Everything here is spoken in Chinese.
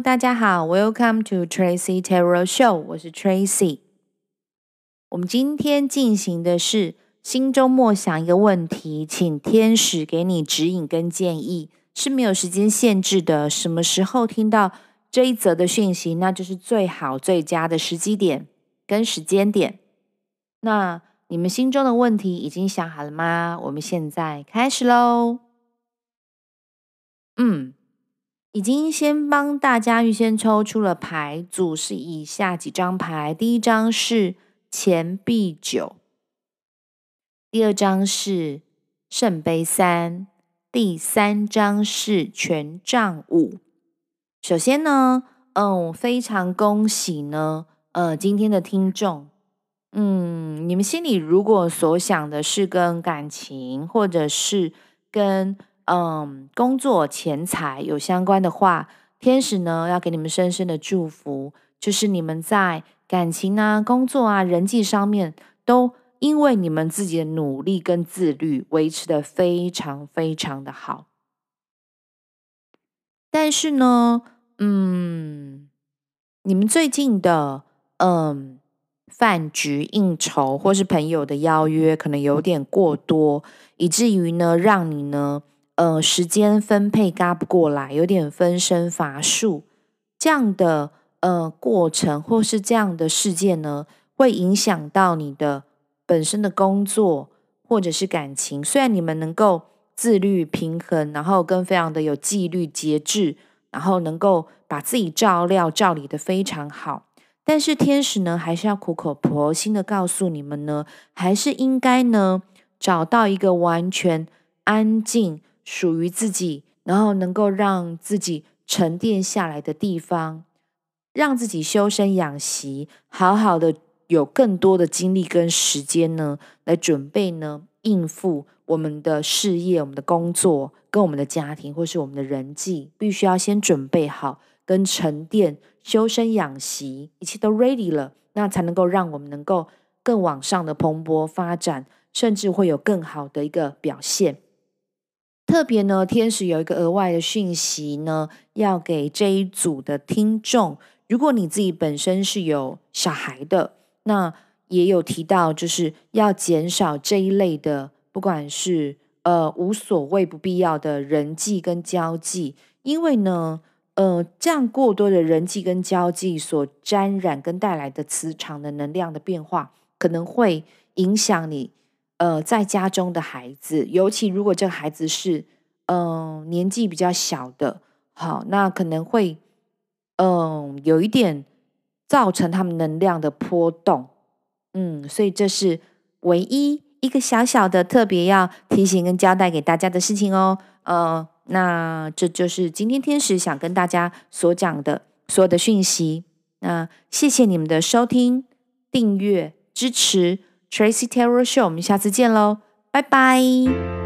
大家好，Welcome to Tracy Tarot Show，我是 Tracy。我们今天进行的是心中默想一个问题，请天使给你指引跟建议，是没有时间限制的。什么时候听到这一则的讯息，那就是最好最佳的时机点跟时间点。那你们心中的问题已经想好了吗？我们现在开始喽。嗯。已经先帮大家预先抽出了牌组，是以下几张牌：第一张是钱币九，第二张是圣杯三，第三张是权杖五。首先呢，嗯，非常恭喜呢，呃，今天的听众，嗯，你们心里如果所想的是跟感情，或者是跟嗯，工作、钱财有相关的话，天使呢要给你们深深的祝福，就是你们在感情啊、工作啊、人际上面，都因为你们自己的努力跟自律，维持得非常非常的好。但是呢，嗯，你们最近的嗯饭局应酬或是朋友的邀约，可能有点过多，以至于呢，让你呢。呃，时间分配嘎不过来，有点分身乏术，这样的呃过程或是这样的事件呢，会影响到你的本身的工作或者是感情。虽然你们能够自律平衡，然后跟非常的有纪律节制，然后能够把自己照料照理得非常好，但是天使呢，还是要苦口婆心的告诉你们呢，还是应该呢找到一个完全安静。属于自己，然后能够让自己沉淀下来的地方，让自己修身养息，好好的有更多的精力跟时间呢，来准备呢应付我们的事业、我们的工作跟我们的家庭，或是我们的人际，必须要先准备好跟沉淀、修身养息，一切都 ready 了，那才能够让我们能够更往上的蓬勃发展，甚至会有更好的一个表现。特别呢，天使有一个额外的讯息呢，要给这一组的听众。如果你自己本身是有小孩的，那也有提到，就是要减少这一类的，不管是呃无所谓不必要的人际跟交际，因为呢，呃，这样过多的人际跟交际所沾染跟带来的磁场的能量的变化，可能会影响你。呃，在家中的孩子，尤其如果这个孩子是嗯、年纪比较小的，好，那可能会嗯、有一点造成他们能量的波动，嗯，所以这是唯一一个小小的特别要提醒跟交代给大家的事情哦。呃，那这就是今天天使想跟大家所讲的所有的讯息。那谢谢你们的收听、订阅、支持。Tracy Tarot Show，我们下次见喽，拜拜。